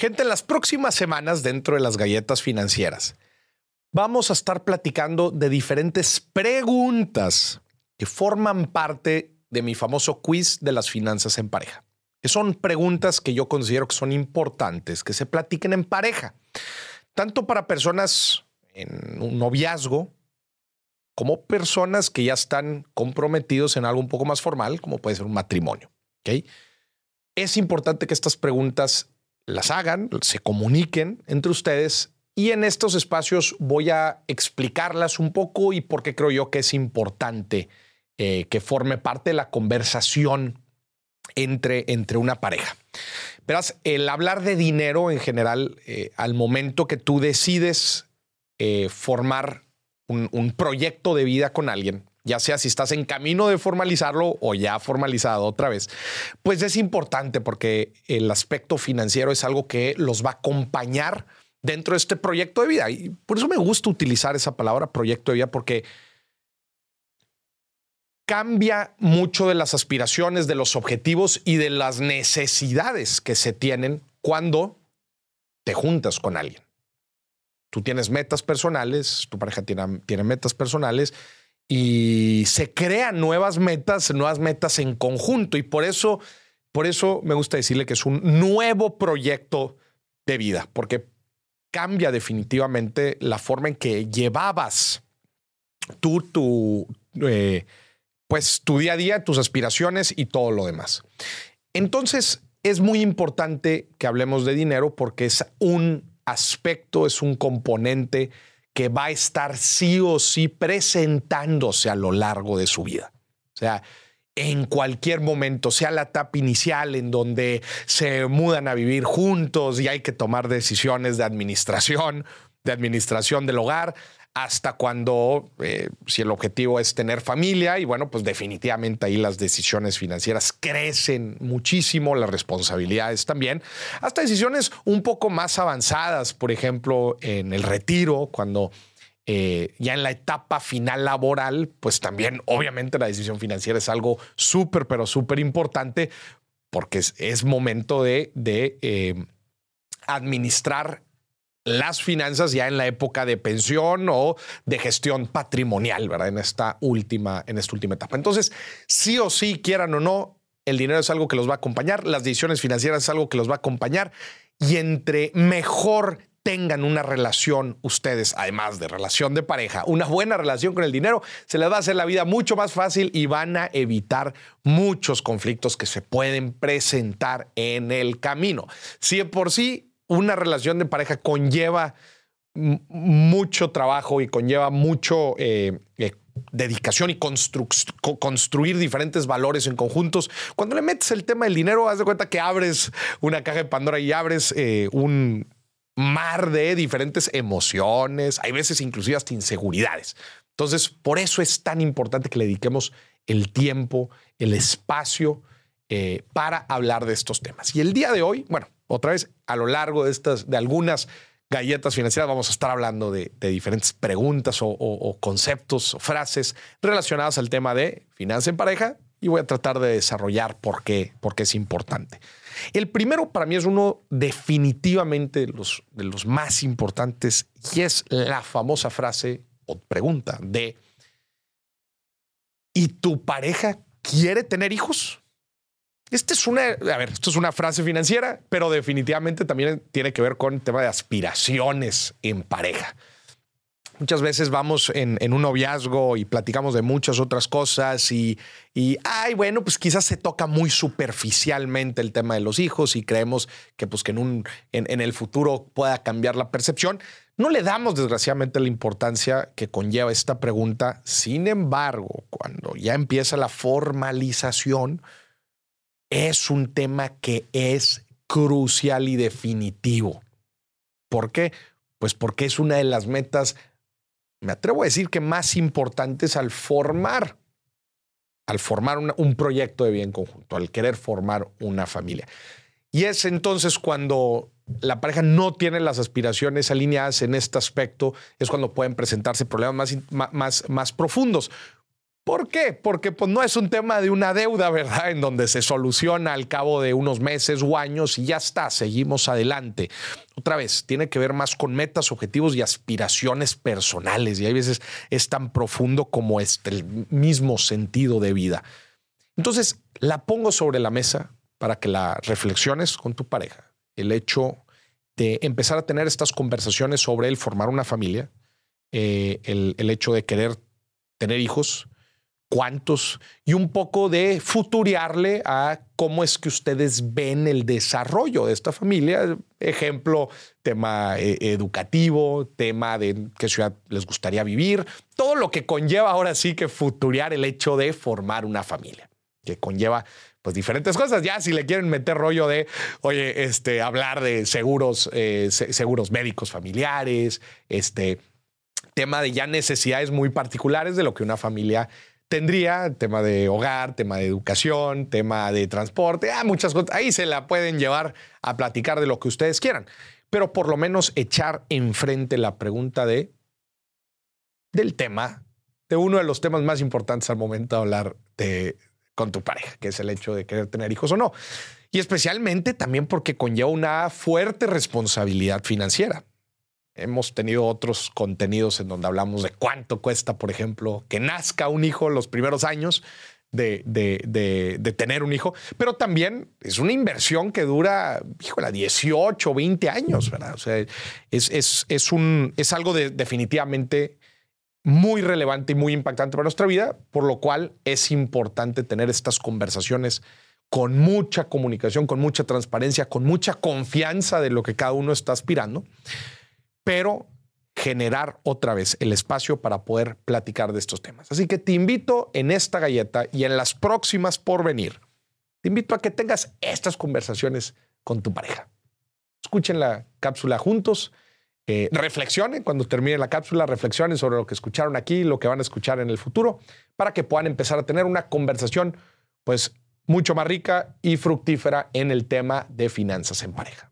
Gente, en las próximas semanas dentro de las galletas financieras vamos a estar platicando de diferentes preguntas que forman parte de mi famoso quiz de las finanzas en pareja, que son preguntas que yo considero que son importantes, que se platiquen en pareja, tanto para personas en un noviazgo como personas que ya están comprometidos en algo un poco más formal, como puede ser un matrimonio. Es importante que estas preguntas las hagan, se comuniquen entre ustedes y en estos espacios voy a explicarlas un poco y por qué creo yo que es importante eh, que forme parte de la conversación entre, entre una pareja. Verás, el hablar de dinero en general, eh, al momento que tú decides eh, formar un, proyecto de vida con alguien, ya sea si estás en camino de formalizarlo o ya formalizado otra vez, pues es importante porque el aspecto financiero es algo que los va a acompañar dentro de este proyecto de vida. Y por eso me gusta utilizar esa palabra proyecto de vida porque cambia mucho de las aspiraciones, de los objetivos y de las necesidades que se tienen cuando te juntas con alguien tú tienes metas personales, tu pareja tiene, tiene metas personales y se crean nuevas metas, nuevas metas en conjunto. Y por eso, por eso me gusta decirle que es un nuevo proyecto de vida, porque cambia definitivamente la forma en que llevabas tú tu, eh, pues tu día a día, tus aspiraciones y todo lo demás. Entonces, es muy importante que hablemos de dinero porque es un aspecto, es un componente que va a estar sí o sí presentándose a lo largo de su vida. O sea, en cualquier momento, sea la etapa inicial en donde se mudan a vivir juntos y hay que tomar decisiones de administración, de administración del hogar, hasta cuando, eh, si el objetivo es tener familia, y bueno, pues definitivamente ahí las decisiones financieras crecen muchísimo, las responsabilidades también, hasta decisiones un poco más avanzadas, por ejemplo, en el retiro, cuando... Eh, ya en la etapa final laboral, pues también obviamente la decisión financiera es algo súper, pero súper importante porque es, momento de, eh, administrar las finanzas ya en la época de pensión o de gestión patrimonial, ¿verdad? En esta última, en esta última etapa. Entonces, sí o sí, quieran o no, el dinero es algo que los va a acompañar, las decisiones financieras es algo que los va a acompañar y entre mejor tengan una relación ustedes, además de relación de pareja, una buena relación con el dinero, se les va a hacer la vida mucho más fácil y van a evitar muchos conflictos que se pueden presentar en el camino. Si por sí una relación de pareja conlleva mucho trabajo y conlleva mucho eh, eh, dedicación y construir diferentes valores en conjuntos. Cuando le metes el tema del dinero, haz de cuenta que abres una caja de Pandora y abres eh, un mar de diferentes emociones, hay veces inclusive hasta inseguridades. Entonces, por eso es tan importante que le dediquemos el tiempo, el espacio para hablar de estos temas. Y el día de hoy, bueno, otra vez, a lo largo de estas, de algunas galletas financieras, vamos a estar hablando de, diferentes preguntas o, conceptos o frases relacionadas al tema de finanza en pareja y voy a tratar de desarrollar por qué, es importante. El primero para mí es uno definitivamente de los, de los más importantes y es la famosa frase o pregunta de ¿y tu pareja quiere tener hijos? Esta es una, a ver, esto es una frase financiera, pero definitivamente también tiene que ver con el tema de aspiraciones en pareja. Muchas veces vamos en, un noviazgo y platicamos de muchas otras cosas y, y, ay, bueno, pues quizás se toca muy superficialmente el tema de los hijos y creemos que, pues, que en, un, en el futuro pueda cambiar la percepción. No le damos, desgraciadamente, la importancia que conlleva esta pregunta. Sin embargo, cuando ya empieza la formalización, es un tema que es crucial y definitivo. ¿Por qué? Pues porque es una de las metas, me atrevo a decir que más importantes al formar, al formar un proyecto de bien conjunto, al querer formar una familia. Y es entonces cuando la pareja no tiene las aspiraciones alineadas en este aspecto, es cuando pueden presentarse problemas más, más, más profundos. ¿Por qué? Porque pues, no es un tema de una deuda, ¿verdad? En donde se soluciona al cabo de unos meses o años y ya está, seguimos adelante. Otra vez, tiene que ver más con metas, objetivos y aspiraciones personales. Y hay veces es tan profundo como este, el mismo sentido de vida. Entonces, la pongo sobre la mesa para que la reflexiones con tu pareja. El hecho de empezar a tener estas conversaciones sobre el formar una familia, eh, el, el hecho de querer tener hijos, cuántos y un poco de futuriarle a cómo es que ustedes ven el desarrollo de esta familia. Ejemplo, tema eh, educativo, tema de qué ciudad les gustaría vivir, todo lo que conlleva ahora sí que futuriar el hecho de formar una familia, que conlleva pues diferentes cosas. Ya si le quieren meter rollo de, oye, este, hablar de seguros, eh, seguros médicos familiares, este tema de ya necesidades muy particulares de lo que una familia tendría tema de hogar, tema de educación, tema de transporte, ah, muchas cosas. Ahí se la pueden llevar a platicar de lo que ustedes quieran, pero por lo menos echar enfrente la pregunta de del tema, de uno de los temas más importantes al momento de hablar de, con tu pareja, que es el hecho de querer tener hijos o no. Y especialmente también porque conlleva una fuerte responsabilidad financiera. Hemos tenido otros contenidos en donde hablamos de cuánto cuesta, por ejemplo, que nazca un hijo los primeros años de, de, tener un hijo, pero también es una inversión que dura, híjole, 18, 20 años, ¿verdad? O sea, es, es, un, es algo definitivamente muy relevante y muy impactante para nuestra vida, por lo cual es importante tener estas conversaciones con mucha comunicación, con mucha transparencia, con mucha confianza de lo que cada uno está aspirando pero generar otra vez el espacio para poder platicar de estos temas. Así que te invito en esta galleta y en las próximas por venir, te invito a que tengas estas conversaciones con tu pareja. Escuchen la cápsula juntos, eh, reflexionen cuando termine la cápsula, reflexionen sobre lo que escucharon aquí, lo que van a escuchar en el futuro, para que puedan empezar a tener una conversación pues mucho más rica y fructífera en el tema de finanzas en pareja.